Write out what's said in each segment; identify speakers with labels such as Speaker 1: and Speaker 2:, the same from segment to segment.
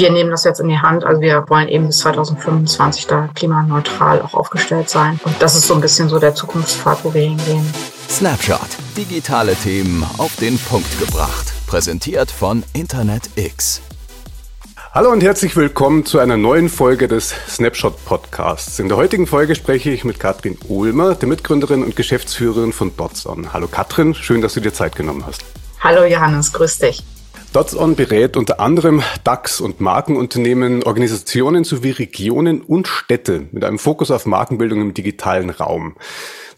Speaker 1: wir nehmen das jetzt in die Hand. Also wir wollen eben bis 2025 da klimaneutral auch aufgestellt sein. Und das ist so ein bisschen so der Zukunftspfad, wo wir hingehen.
Speaker 2: Snapshot. Digitale Themen auf den Punkt gebracht. Präsentiert von Internet X.
Speaker 3: Hallo und herzlich willkommen zu einer neuen Folge des Snapshot Podcasts. In der heutigen Folge spreche ich mit Katrin Ohlmer, der Mitgründerin und Geschäftsführerin von Dotson. Hallo Katrin, schön, dass du dir Zeit genommen hast.
Speaker 1: Hallo Johannes, grüß dich.
Speaker 3: DotsOn berät unter anderem DAX- und Markenunternehmen, Organisationen sowie Regionen und Städte mit einem Fokus auf Markenbildung im digitalen Raum.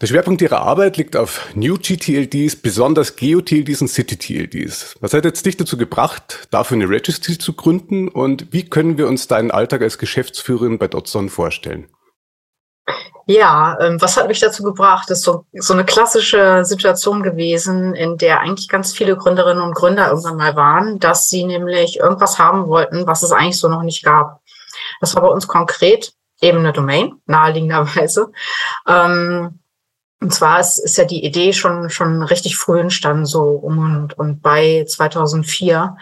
Speaker 3: Der Schwerpunkt ihrer Arbeit liegt auf New GTLDs, besonders GeoTLDs und City-TLDs. Was hat jetzt dich dazu gebracht, dafür eine Registry zu gründen und wie können wir uns deinen Alltag als Geschäftsführerin bei DotSon vorstellen?
Speaker 1: Ja, ähm, was hat mich dazu gebracht? Das ist so, so eine klassische Situation gewesen, in der eigentlich ganz viele Gründerinnen und Gründer irgendwann mal waren, dass sie nämlich irgendwas haben wollten, was es eigentlich so noch nicht gab. Das war bei uns konkret eben eine Domain, naheliegenderweise. Ähm, und zwar ist, ist ja die Idee schon, schon richtig früh entstanden, so um und, und bei 2004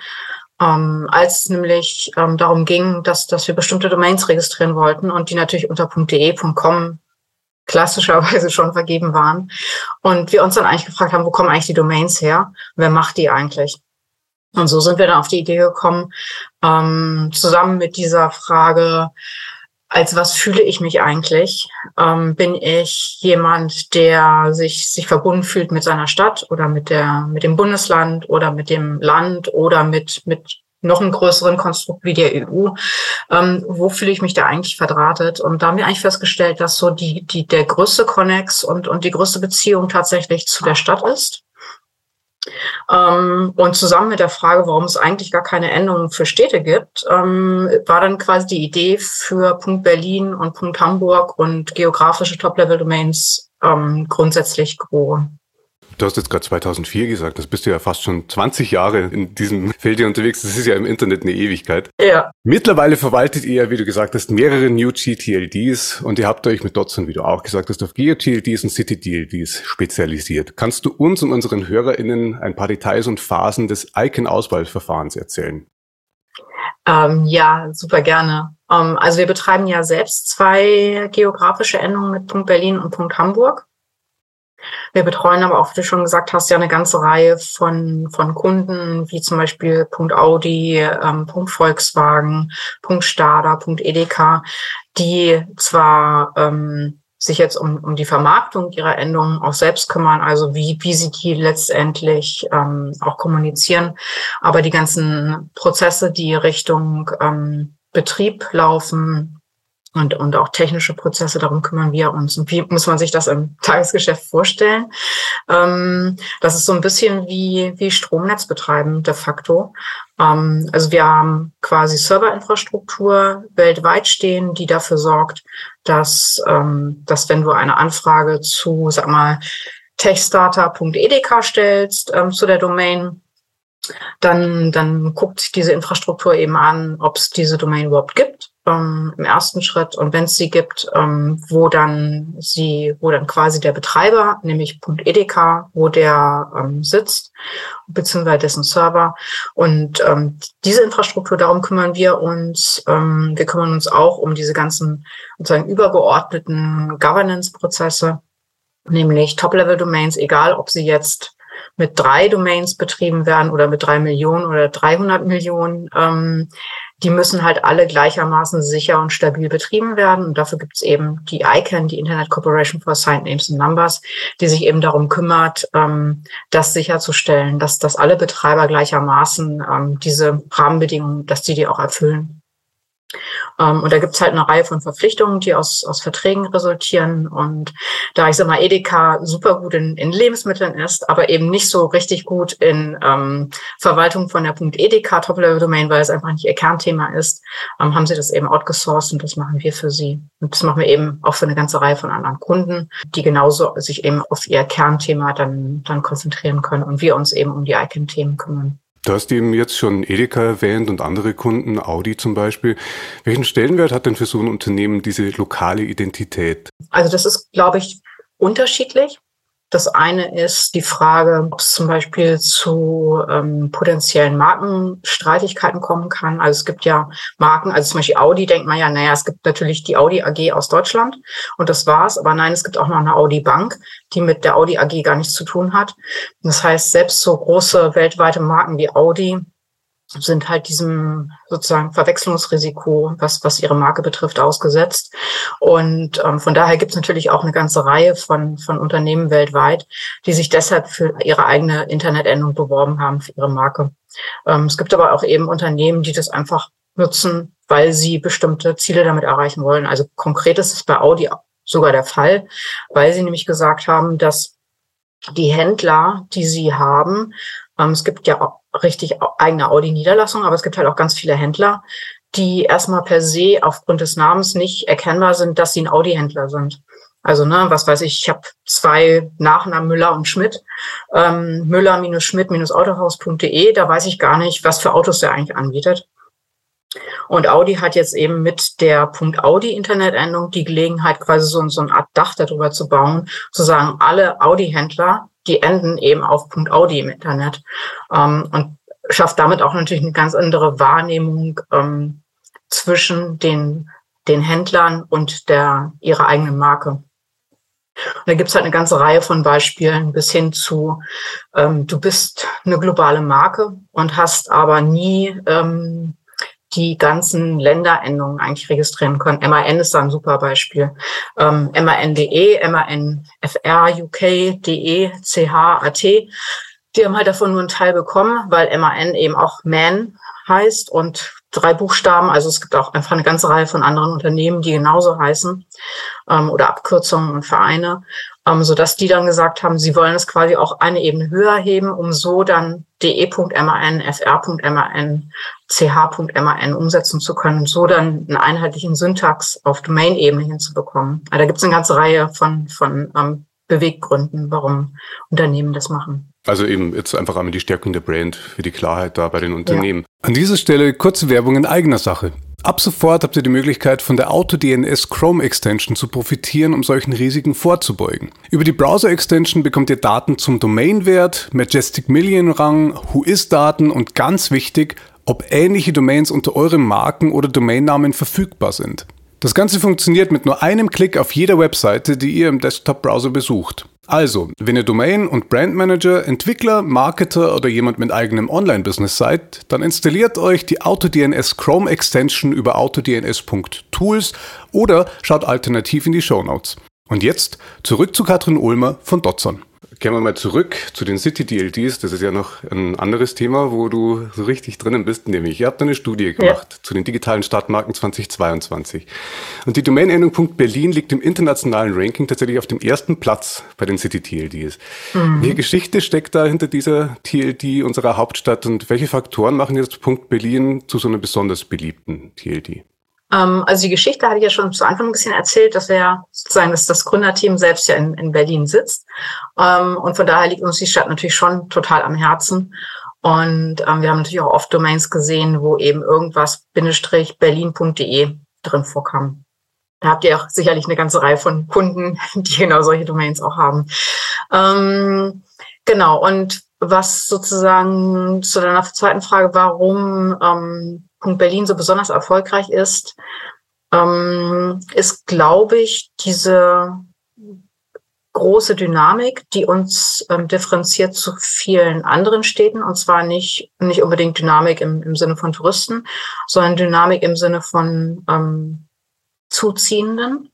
Speaker 1: ähm, als es nämlich ähm, darum ging, dass, dass wir bestimmte Domains registrieren wollten und die natürlich unter .de, .com klassischerweise schon vergeben waren. Und wir uns dann eigentlich gefragt haben, wo kommen eigentlich die Domains her? Wer macht die eigentlich? Und so sind wir dann auf die Idee gekommen, ähm, zusammen mit dieser Frage, als was fühle ich mich eigentlich? Ähm, bin ich jemand, der sich, sich verbunden fühlt mit seiner Stadt oder mit der, mit dem Bundesland oder mit dem Land oder mit, mit noch einem größeren Konstrukt wie der EU. Ähm, wo fühle ich mich da eigentlich verdrahtet? Und da haben wir eigentlich festgestellt, dass so die, die, der größte Connex und, und die größte Beziehung tatsächlich zu der Stadt ist. Ähm, und zusammen mit der Frage, warum es eigentlich gar keine Endungen für Städte gibt, ähm, war dann quasi die Idee für Punkt Berlin und Punkt Hamburg und geografische Top-Level-Domains ähm, grundsätzlich geboren.
Speaker 3: Du hast jetzt gerade 2004 gesagt, das bist du ja fast schon 20 Jahre in diesem Feld hier unterwegs. Das ist ja im Internet eine Ewigkeit.
Speaker 1: Ja.
Speaker 3: Mittlerweile verwaltet ihr, wie du gesagt hast, mehrere New GTLDs und ihr habt euch mit Dotson, wie du auch gesagt hast, auf GeoTLDs und City-TLDs spezialisiert. Kannst du uns und unseren HörerInnen ein paar Details und Phasen des Icon-Auswahlverfahrens erzählen?
Speaker 1: Ähm, ja, super gerne. Ähm, also wir betreiben ja selbst zwei geografische Endungen mit Punkt Berlin und Punkt Hamburg. Wir betreuen aber auch, wie du schon gesagt hast, ja eine ganze Reihe von, von Kunden, wie zum Beispiel Punkt Audi, ähm, Punkt Volkswagen, Punkt Stada, Punkt Edeka, die zwar ähm, sich jetzt um, um die Vermarktung ihrer Endungen auch selbst kümmern, also wie, wie sie die letztendlich ähm, auch kommunizieren, aber die ganzen Prozesse, die Richtung ähm, Betrieb laufen, und, und auch technische Prozesse, darum kümmern wir uns. Und wie muss man sich das im Tagesgeschäft vorstellen? Ähm, das ist so ein bisschen wie, wie Stromnetz betreiben de facto. Ähm, also wir haben quasi Serverinfrastruktur weltweit stehen, die dafür sorgt, dass, ähm, dass wenn du eine Anfrage zu, sag mal, techstarter.edk stellst, ähm, zu der Domain, dann, dann guckt diese Infrastruktur eben an, ob es diese Domain überhaupt gibt ähm, im ersten Schritt und wenn es sie gibt, ähm, wo dann sie, wo dann quasi der Betreiber, nämlich .edk, wo der ähm, sitzt, beziehungsweise dessen Server und ähm, diese Infrastruktur, darum kümmern wir uns. Ähm, wir kümmern uns auch um diese ganzen sozusagen übergeordneten Governance-Prozesse, nämlich Top-Level-Domains, egal ob sie jetzt mit drei Domains betrieben werden oder mit drei Millionen oder 300 Millionen. Ähm, die müssen halt alle gleichermaßen sicher und stabil betrieben werden. Und dafür gibt es eben die ICANN, die Internet Corporation for Assigned Names and Numbers, die sich eben darum kümmert, ähm, das sicherzustellen, dass, dass alle Betreiber gleichermaßen ähm, diese Rahmenbedingungen, dass die die auch erfüllen. Ähm, und da gibt's halt eine Reihe von Verpflichtungen, die aus, aus Verträgen resultieren. Und da ich sag mal, Edeka super gut in, in Lebensmitteln ist, aber eben nicht so richtig gut in ähm, Verwaltung von der Punkt Edeka Top-Level-Domain, weil es einfach nicht ihr Kernthema ist, ähm, haben sie das eben outgesourced und das machen wir für sie. Und das machen wir eben auch für eine ganze Reihe von anderen Kunden, die genauso sich eben auf ihr Kernthema dann, dann konzentrieren können und wir uns eben um die ICANN-Themen kümmern.
Speaker 3: Du hast eben jetzt schon Edeka erwähnt und andere Kunden, Audi zum Beispiel. Welchen Stellenwert hat denn für so ein Unternehmen diese lokale Identität?
Speaker 1: Also das ist, glaube ich, unterschiedlich. Das eine ist die Frage, ob es zum Beispiel zu ähm, potenziellen Markenstreitigkeiten kommen kann. Also es gibt ja Marken, also zum Beispiel Audi denkt man ja, naja, es gibt natürlich die Audi AG aus Deutschland und das war's. Aber nein, es gibt auch noch eine Audi Bank, die mit der Audi AG gar nichts zu tun hat. Das heißt, selbst so große weltweite Marken wie Audi sind halt diesem sozusagen Verwechslungsrisiko, was, was ihre Marke betrifft, ausgesetzt. Und ähm, von daher gibt es natürlich auch eine ganze Reihe von, von Unternehmen weltweit, die sich deshalb für ihre eigene Internetendung beworben haben, für ihre Marke. Ähm, es gibt aber auch eben Unternehmen, die das einfach nutzen, weil sie bestimmte Ziele damit erreichen wollen. Also konkret ist es bei Audi sogar der Fall, weil sie nämlich gesagt haben, dass die Händler, die sie haben, es gibt ja richtig eigene Audi-Niederlassung, aber es gibt halt auch ganz viele Händler, die erstmal per se aufgrund des Namens nicht erkennbar sind, dass sie ein Audi-Händler sind. Also, ne, was weiß ich, ich habe zwei Nachnamen Müller und Schmidt. Ähm, Müller-Schmidt-autohaus.de, da weiß ich gar nicht, was für Autos der eigentlich anbietet. Und Audi hat jetzt eben mit der Punkt Audi Internetendung die Gelegenheit, quasi so, so eine Art Dach darüber zu bauen, zu sagen, alle Audi-Händler die enden eben auf Audi im Internet ähm, und schafft damit auch natürlich eine ganz andere Wahrnehmung ähm, zwischen den, den Händlern und der, ihrer eigenen Marke. Und da gibt's halt eine ganze Reihe von Beispielen bis hin zu, ähm, du bist eine globale Marke und hast aber nie ähm, die ganzen Länderendungen eigentlich registrieren können. MAN ist da ein super Beispiel. Ähm, MAN.de, MANFR, UK, DE, CH, AT. Die haben halt davon nur einen Teil bekommen, weil MAN eben auch Man heißt und drei Buchstaben. Also es gibt auch einfach eine ganze Reihe von anderen Unternehmen, die genauso heißen ähm, oder Abkürzungen und Vereine ähm, so dass die dann gesagt haben, sie wollen es quasi auch eine Ebene höher heben, um so dann de.man, fr.man, ch.man umsetzen zu können und so dann einen einheitlichen Syntax auf Domain-Ebene hinzubekommen. Also da gibt es eine ganze Reihe von, von ähm, Beweggründen, warum Unternehmen das machen.
Speaker 3: Also eben jetzt einfach einmal die Stärkung der Brand für die Klarheit da bei den Unternehmen. Ja. An dieser Stelle kurze Werbung in eigener Sache. Ab sofort habt ihr die Möglichkeit, von der AutoDNS Chrome Extension zu profitieren, um solchen Risiken vorzubeugen. Über die Browser Extension bekommt ihr Daten zum Domainwert, Majestic Million Rang, Whois-Daten und ganz wichtig, ob ähnliche Domains unter eurem Marken- oder Domainnamen verfügbar sind. Das Ganze funktioniert mit nur einem Klick auf jeder Webseite, die ihr im Desktop-Browser besucht. Also, wenn ihr Domain- und Brandmanager, Entwickler, Marketer oder jemand mit eigenem Online-Business seid, dann installiert euch die AutoDNS Chrome Extension über autodns.tools oder schaut alternativ in die Show Notes. Und jetzt zurück zu Katrin Ulmer von Dotson. Kehren wir mal zurück zu den City-DLDs. Das ist ja noch ein anderes Thema, wo du so richtig drinnen bist, nämlich ihr habt eine Studie gemacht ja. zu den digitalen Stadtmarken 2022. Und die Domain-Endung Berlin liegt im internationalen Ranking tatsächlich auf dem ersten Platz bei den City-TLDs. Mhm. Welche Geschichte steckt da hinter dieser TLD unserer Hauptstadt und welche Faktoren machen jetzt Punkt Berlin zu so einer besonders beliebten TLD?
Speaker 1: Ähm, also die Geschichte hatte ich ja schon zu Anfang ein bisschen erzählt, dass wir sozusagen dass das Gründerteam selbst ja in, in Berlin sitzt. Ähm, und von daher liegt uns die Stadt natürlich schon total am Herzen. Und ähm, wir haben natürlich auch oft Domains gesehen, wo eben irgendwas Bindestrich berlin.de drin vorkam. Da habt ihr auch sicherlich eine ganze Reihe von Kunden, die genau solche Domains auch haben. Ähm, genau. Und was sozusagen zu deiner zweiten Frage, warum ähm, Punkt Berlin so besonders erfolgreich ist, ähm, ist, glaube ich, diese große Dynamik, die uns ähm, differenziert zu vielen anderen Städten. Und zwar nicht, nicht unbedingt Dynamik im, im Sinne von Touristen, sondern Dynamik im Sinne von ähm, Zuziehenden.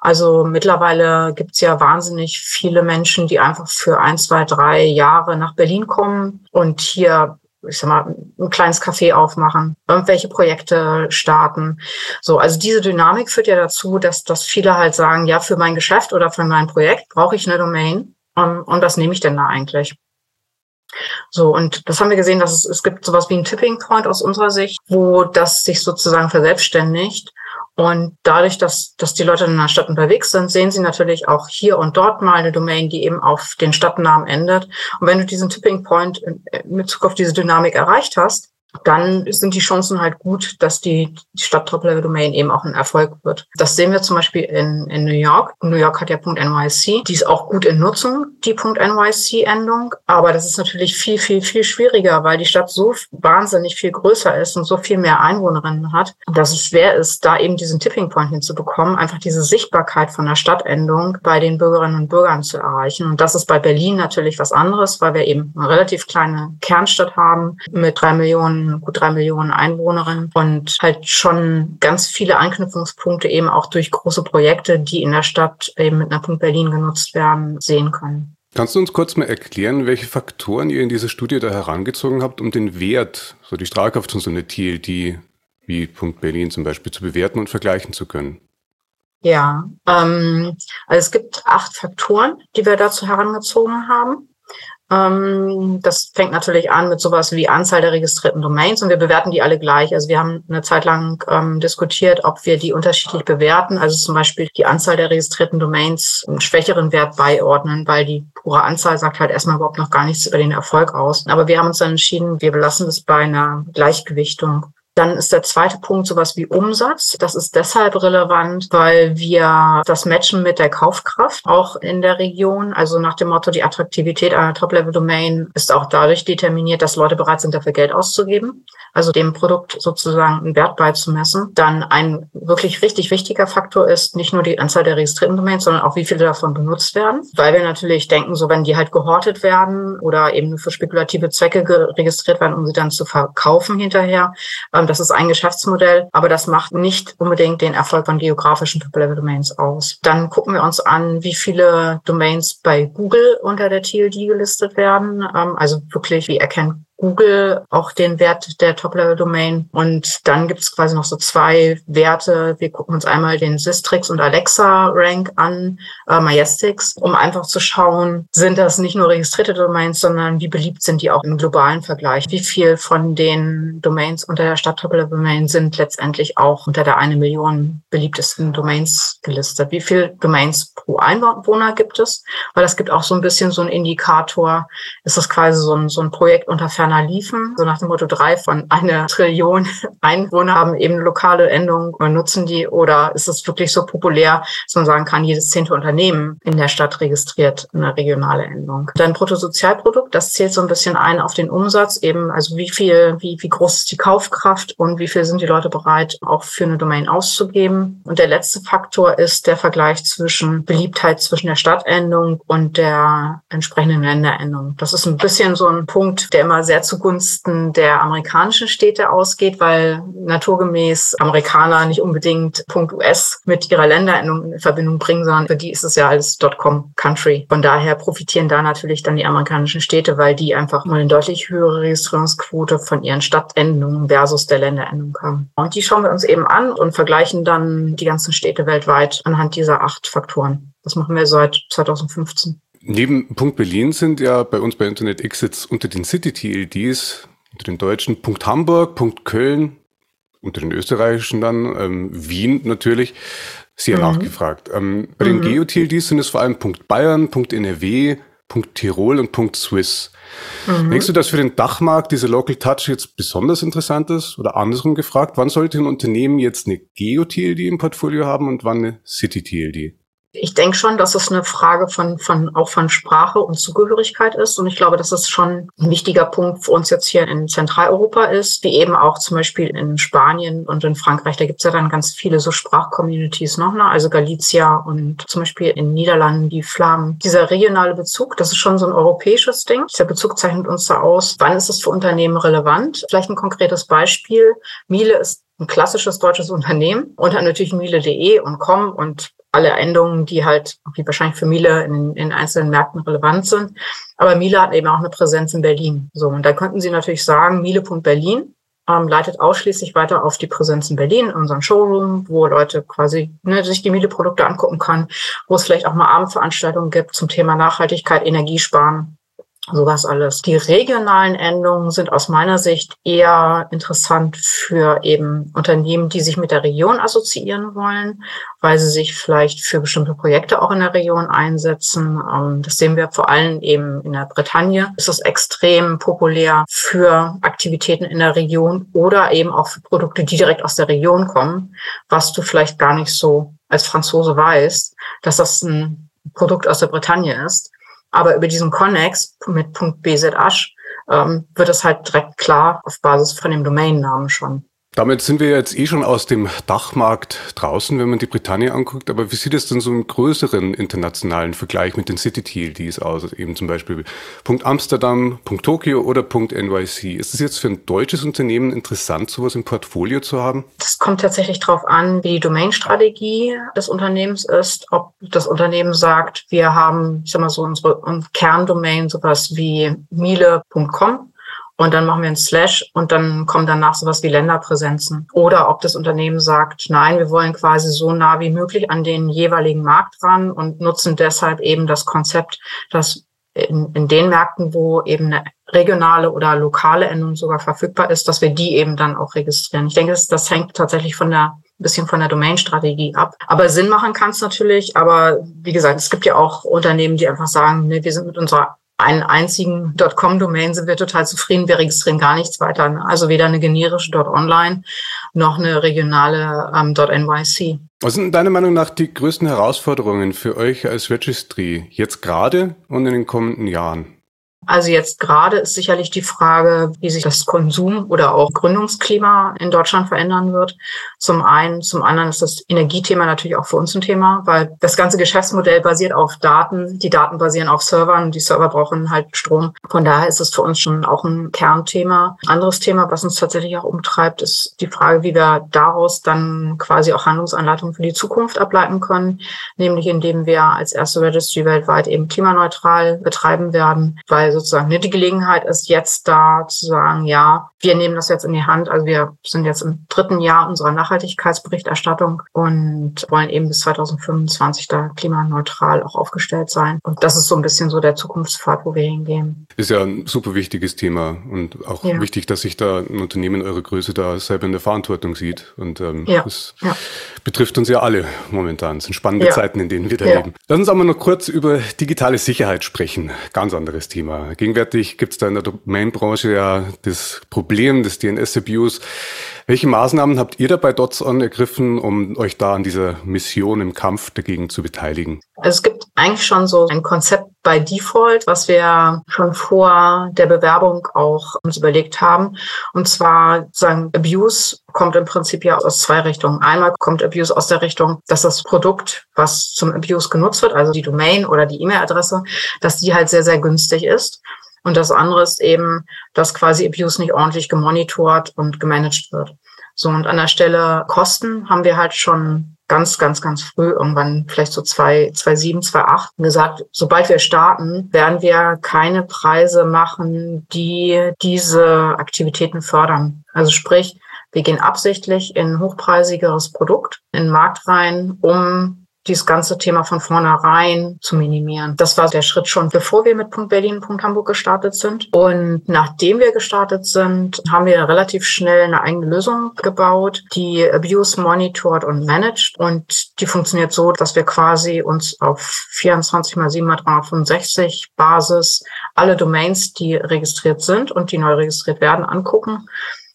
Speaker 1: Also mittlerweile gibt's ja wahnsinnig viele Menschen, die einfach für ein, zwei, drei Jahre nach Berlin kommen und hier ich sag mal, ein kleines Café aufmachen, irgendwelche Projekte starten. So, also diese Dynamik führt ja dazu, dass, dass viele halt sagen, ja, für mein Geschäft oder für mein Projekt brauche ich eine Domain. Um, und was nehme ich denn da eigentlich? So, und das haben wir gesehen, dass es, es gibt sowas wie ein Tipping Point aus unserer Sicht, wo das sich sozusagen verselbstständigt und dadurch, dass, dass die Leute in der Stadt unterwegs sind, sehen sie natürlich auch hier und dort mal eine Domain, die eben auf den Stadtnamen endet. Und wenn du diesen Tipping Point in Bezug auf diese Dynamik erreicht hast, dann sind die Chancen halt gut, dass die, Stadt Top-Level-Domain eben auch ein Erfolg wird. Das sehen wir zum Beispiel in, in New York. New York hat ja .nyc. Die ist auch gut in Nutzung, die .nyc-Endung. Aber das ist natürlich viel, viel, viel schwieriger, weil die Stadt so wahnsinnig viel größer ist und so viel mehr Einwohnerinnen hat, dass es schwer ist, da eben diesen Tipping Point hinzubekommen, einfach diese Sichtbarkeit von der Stadtendung bei den Bürgerinnen und Bürgern zu erreichen. Und das ist bei Berlin natürlich was anderes, weil wir eben eine relativ kleine Kernstadt haben mit drei Millionen, gut drei Millionen Einwohnerinnen und halt schon ganz viele Anknüpfungspunkte eben auch durch große Projekte, die in der Stadt eben mit einer Punkt Berlin genutzt werden, sehen können.
Speaker 3: Kannst du uns kurz mal erklären, welche Faktoren ihr in dieser Studie da herangezogen habt, um den Wert, so die Strahlkraft von so einer TLD wie Punkt Berlin zum Beispiel zu bewerten und vergleichen zu können?
Speaker 1: Ja, ähm, also es gibt acht Faktoren, die wir dazu herangezogen haben. Ähm, das fängt natürlich an mit sowas wie Anzahl der registrierten Domains und wir bewerten die alle gleich. Also wir haben eine Zeit lang ähm, diskutiert, ob wir die unterschiedlich bewerten. Also zum Beispiel die Anzahl der registrierten Domains einen schwächeren Wert beiordnen, weil die pure Anzahl sagt halt erstmal überhaupt noch gar nichts über den Erfolg aus. Aber wir haben uns dann entschieden, wir belassen das bei einer Gleichgewichtung. Dann ist der zweite Punkt sowas wie Umsatz. Das ist deshalb relevant, weil wir das matchen mit der Kaufkraft auch in der Region. Also nach dem Motto, die Attraktivität einer Top-Level-Domain ist auch dadurch determiniert, dass Leute bereit sind, dafür Geld auszugeben. Also dem Produkt sozusagen einen Wert beizumessen. Dann ein wirklich richtig wichtiger Faktor ist nicht nur die Anzahl der registrierten Domains, sondern auch wie viele davon benutzt werden. Weil wir natürlich denken, so wenn die halt gehortet werden oder eben für spekulative Zwecke registriert werden, um sie dann zu verkaufen hinterher, ähm, das ist ein Geschäftsmodell, aber das macht nicht unbedingt den Erfolg von geografischen Top-Level-Domains aus. Dann gucken wir uns an, wie viele Domains bei Google unter der TLD gelistet werden. Ähm, also wirklich, wie erkennt Google auch den Wert der Top-Level-Domain. Und dann gibt es quasi noch so zwei Werte. Wir gucken uns einmal den Systrix und Alexa-Rank an, äh, Majestix, um einfach zu schauen, sind das nicht nur registrierte Domains, sondern wie beliebt sind die auch im globalen Vergleich? Wie viel von den Domains unter der Stadt Top-Level-Domain sind letztendlich auch unter der eine Million beliebtesten Domains gelistet? Wie viel Domains pro Einwohner gibt es? Weil das gibt auch so ein bisschen so einen Indikator. Ist das quasi so ein, so ein Projekt unter Fern Amerikaner liefen. So nach dem Motto, drei von einer Trillion Einwohner haben eben lokale Endungen und nutzen die. Oder ist es wirklich so populär, dass man sagen kann, jedes zehnte Unternehmen in der Stadt registriert eine regionale Endung. Dann Bruttosozialprodukt, das zählt so ein bisschen ein auf den Umsatz eben. Also wie viel, wie, wie groß ist die Kaufkraft und wie viel sind die Leute bereit, auch für eine Domain auszugeben. Und der letzte Faktor ist der Vergleich zwischen Beliebtheit zwischen der Stadtendung und der entsprechenden Länderendung. Das ist ein bisschen so ein Punkt, der immer sehr zugunsten der amerikanischen Städte ausgeht, weil naturgemäß Amerikaner nicht unbedingt US mit ihrer Länderendung in Verbindung bringen, sondern für die ist es ja alles .com Country. Von daher profitieren da natürlich dann die amerikanischen Städte, weil die einfach mal eine deutlich höhere Registrierungsquote von ihren Stadtendungen versus der Länderendung haben. Und die schauen wir uns eben an und vergleichen dann die ganzen Städte weltweit anhand dieser acht Faktoren. Das machen wir seit 2015.
Speaker 3: Neben Punkt Berlin sind ja bei uns bei Internet jetzt unter den City-TLDs, unter den deutschen Punkt Hamburg, Punkt Köln, unter den österreichischen dann, ähm, Wien natürlich, sehr mhm. nachgefragt. Ähm, bei mhm. den Geo-TLDs sind es vor allem Punkt Bayern, Punkt NRW, Punkt Tirol und Punkt Swiss. Mhm. Denkst du, dass für den Dachmarkt dieser Local Touch jetzt besonders interessant ist? Oder andersrum gefragt, wann sollte ein Unternehmen jetzt eine Geo-TLD im Portfolio haben und wann eine City-TLD?
Speaker 1: Ich denke schon, dass es eine Frage von, von, auch von Sprache und Zugehörigkeit ist. Und ich glaube, dass es schon ein wichtiger Punkt für uns jetzt hier in Zentraleuropa ist, wie eben auch zum Beispiel in Spanien und in Frankreich. Da gibt es ja dann ganz viele so Sprachcommunities noch, ne? also Galicia und zum Beispiel in Niederlanden die Flammen. Dieser regionale Bezug, das ist schon so ein europäisches Ding. Dieser Bezug zeichnet uns da aus. Wann ist es für Unternehmen relevant? Vielleicht ein konkretes Beispiel. Miele ist ein klassisches deutsches Unternehmen und hat natürlich miele.de und com und alle Endungen, die halt, wie wahrscheinlich für Miele in, in einzelnen Märkten relevant sind. Aber Miele hat eben auch eine Präsenz in Berlin. So, und da könnten Sie natürlich sagen, Miele.berlin ähm, leitet ausschließlich weiter auf die Präsenz in Berlin, unseren Showroom, wo Leute quasi ne, sich die Miele-Produkte angucken können, wo es vielleicht auch mal Abendveranstaltungen gibt zum Thema Nachhaltigkeit, Energiesparen sowas alles. Die regionalen Endungen sind aus meiner Sicht eher interessant für eben Unternehmen, die sich mit der Region assoziieren wollen, weil sie sich vielleicht für bestimmte Projekte auch in der Region einsetzen. Ähm, das sehen wir vor allem eben in der Bretagne. Ist extrem populär für Aktivitäten in der Region oder eben auch für Produkte, die direkt aus der Region kommen, was du vielleicht gar nicht so als Franzose weißt, dass das ein Produkt aus der Bretagne ist. Aber über diesen Connex mit .bzash ähm, wird es halt direkt klar auf Basis von dem Domainnamen schon.
Speaker 3: Damit sind wir jetzt eh schon aus dem Dachmarkt draußen, wenn man die Britannia anguckt. Aber wie sieht es denn so im größeren internationalen Vergleich mit den City-TLDs aus? Also eben zum Beispiel Punkt Amsterdam, Punkt Tokio oder Punkt NYC. Ist es jetzt für ein deutsches Unternehmen interessant, sowas im Portfolio zu haben?
Speaker 1: Das kommt tatsächlich darauf an, wie die Domainstrategie des Unternehmens ist. Ob das Unternehmen sagt, wir haben, ich sag mal so, unsere Kerndomain, sowas wie miele.com und dann machen wir ein Slash und dann kommen danach sowas wie Länderpräsenzen. Oder ob das Unternehmen sagt, nein, wir wollen quasi so nah wie möglich an den jeweiligen Markt ran und nutzen deshalb eben das Konzept, dass in, in den Märkten, wo eben eine regionale oder lokale Endung sogar verfügbar ist, dass wir die eben dann auch registrieren. Ich denke, das, das hängt tatsächlich von der bisschen von der Domain-Strategie ab. Aber Sinn machen kann es natürlich. Aber wie gesagt, es gibt ja auch Unternehmen, die einfach sagen, nee, wir sind mit unserer einen einzigen .com-Domain sind wir total zufrieden. Wir registrieren gar nichts weiter. Also weder eine generische .online noch eine regionale ähm, .nyc.
Speaker 3: Was sind deiner Meinung nach die größten Herausforderungen für euch als Registry jetzt gerade und in den kommenden Jahren?
Speaker 1: Also jetzt gerade ist sicherlich die Frage, wie sich das Konsum oder auch Gründungsklima in Deutschland verändern wird. Zum einen, zum anderen ist das Energiethema natürlich auch für uns ein Thema, weil das ganze Geschäftsmodell basiert auf Daten. Die Daten basieren auf Servern und die Server brauchen halt Strom. Von daher ist es für uns schon auch ein Kernthema. Anderes Thema, was uns tatsächlich auch umtreibt, ist die Frage, wie wir daraus dann quasi auch Handlungsanleitungen für die Zukunft ableiten können, nämlich indem wir als erste Registry weltweit eben klimaneutral betreiben werden, weil sozusagen ne, die Gelegenheit ist jetzt da zu sagen, ja, wir nehmen das jetzt in die Hand. Also wir sind jetzt im dritten Jahr unserer Nachhaltigkeitsberichterstattung und wollen eben bis 2025 da klimaneutral auch aufgestellt sein. Und das ist so ein bisschen so der Zukunftspfad, wo wir hingehen.
Speaker 3: Ist ja ein super wichtiges Thema und auch ja. wichtig, dass sich da ein Unternehmen eurer Größe da selber in der Verantwortung sieht. Und ähm, ja. das ja. betrifft uns ja alle momentan. Es sind spannende Zeiten, in denen wir da leben. Lass uns aber noch kurz über digitale Sicherheit sprechen. Ganz anderes Thema. Gegenwärtig gibt es da in der Domain-Branche ja das Problem des DNS-Abuse. Welche Maßnahmen habt ihr dabei DOTS-On ergriffen, um euch da an dieser Mission im Kampf dagegen zu beteiligen?
Speaker 1: Es gibt eigentlich schon so ein Konzept bei Default, was wir schon vor der Bewerbung auch uns überlegt haben. Und zwar sagen, Abuse kommt im Prinzip ja aus zwei Richtungen. Einmal kommt Abuse aus der Richtung, dass das Produkt, was zum Abuse genutzt wird, also die Domain oder die E-Mail-Adresse, dass die halt sehr, sehr günstig ist. Und das andere ist eben, dass quasi Abuse nicht ordentlich gemonitort und gemanagt wird. So, und an der Stelle Kosten haben wir halt schon ganz, ganz, ganz früh, irgendwann vielleicht so zwei, zwei sieben, zwei acht gesagt, sobald wir starten, werden wir keine Preise machen, die diese Aktivitäten fördern. Also sprich, wir gehen absichtlich in hochpreisigeres Produkt, in den Markt rein, um dieses ganze Thema von vornherein zu minimieren. Das war der Schritt schon, bevor wir mit Punkt Berlin, Punkt Hamburg gestartet sind. Und nachdem wir gestartet sind, haben wir relativ schnell eine eigene Lösung gebaut, die Abuse monitort und managt. Und die funktioniert so, dass wir quasi uns auf 24 mal 7 mal 365 Basis alle Domains, die registriert sind und die neu registriert werden, angucken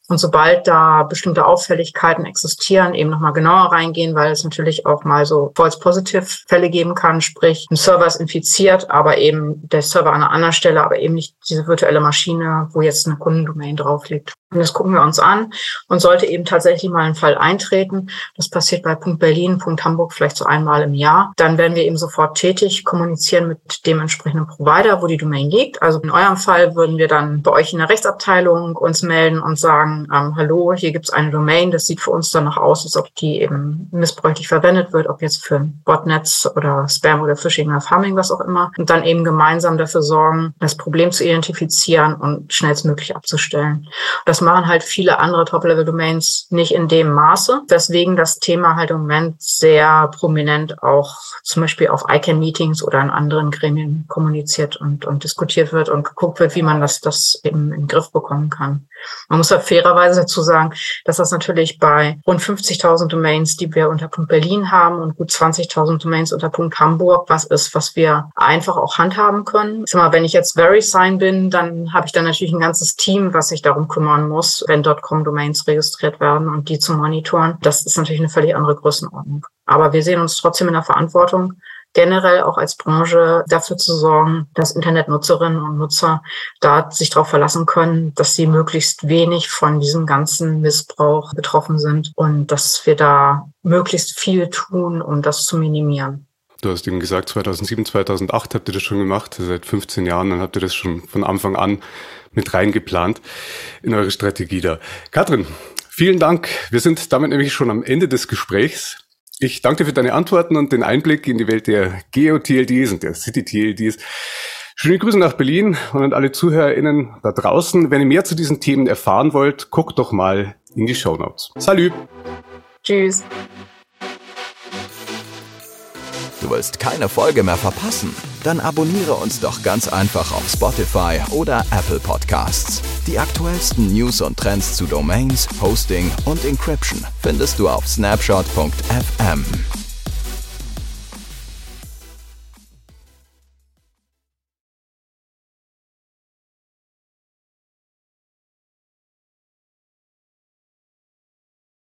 Speaker 1: und sobald da bestimmte Auffälligkeiten existieren, eben nochmal genauer reingehen, weil es natürlich auch mal so False Positive Fälle geben kann, sprich ein Server ist infiziert, aber eben der Server an einer anderen Stelle, aber eben nicht diese virtuelle Maschine, wo jetzt eine Kundendomain drauf liegt. Und das gucken wir uns an und sollte eben tatsächlich mal ein Fall eintreten. Das passiert bei Punkt Berlin, Punkt Hamburg vielleicht so einmal im Jahr. Dann werden wir eben sofort tätig, kommunizieren mit dem entsprechenden Provider, wo die Domain liegt. Also in eurem Fall würden wir dann bei euch in der Rechtsabteilung uns melden und sagen, sagen, ähm, hallo, hier gibt es eine Domain, das sieht für uns dann noch aus, als ob die eben missbräuchlich verwendet wird, ob jetzt für Botnets oder Spam oder Phishing oder Farming, was auch immer. Und dann eben gemeinsam dafür sorgen, das Problem zu identifizieren und schnellstmöglich abzustellen. Das machen halt viele andere Top-Level-Domains nicht in dem Maße, weswegen das Thema halt im Moment sehr prominent auch zum Beispiel auf ICANN-Meetings oder in anderen Gremien kommuniziert und, und diskutiert wird und geguckt wird, wie man das, das eben in den Griff bekommen kann. Man muss ja fairerweise dazu sagen, dass das natürlich bei rund 50.000 Domains, die wir unter Punkt Berlin haben und gut 20.000 Domains unter Punkt Hamburg, was ist, was wir einfach auch handhaben können. Ich sag mal, wenn ich jetzt VeriSign bin, dann habe ich dann natürlich ein ganzes Team, was sich darum kümmern muss, wenn .com-Domains registriert werden und die zu monitoren. Das ist natürlich eine völlig andere Größenordnung. Aber wir sehen uns trotzdem in der Verantwortung, generell auch als Branche dafür zu sorgen, dass Internetnutzerinnen und Nutzer da sich darauf verlassen können, dass sie möglichst wenig von diesem ganzen Missbrauch betroffen sind und dass wir da möglichst viel tun, um das zu minimieren.
Speaker 3: Du hast eben gesagt, 2007, 2008 habt ihr das schon gemacht, seit 15 Jahren, dann habt ihr das schon von Anfang an mit reingeplant in eure Strategie da. Katrin, vielen Dank. Wir sind damit nämlich schon am Ende des Gesprächs. Ich danke dir für deine Antworten und den Einblick in die Welt der Geo-TLDs und der City-TLDs. Schöne Grüße nach Berlin und an alle ZuhörerInnen da draußen. Wenn ihr mehr zu diesen Themen erfahren wollt, guckt doch mal in die Show Notes. Salü!
Speaker 1: Tschüss!
Speaker 2: Du willst keine Folge mehr verpassen? Dann abonniere uns doch ganz einfach auf Spotify oder Apple Podcasts. Die aktuellsten News und Trends zu Domains, Hosting und Encryption findest du auf snapshot.fm.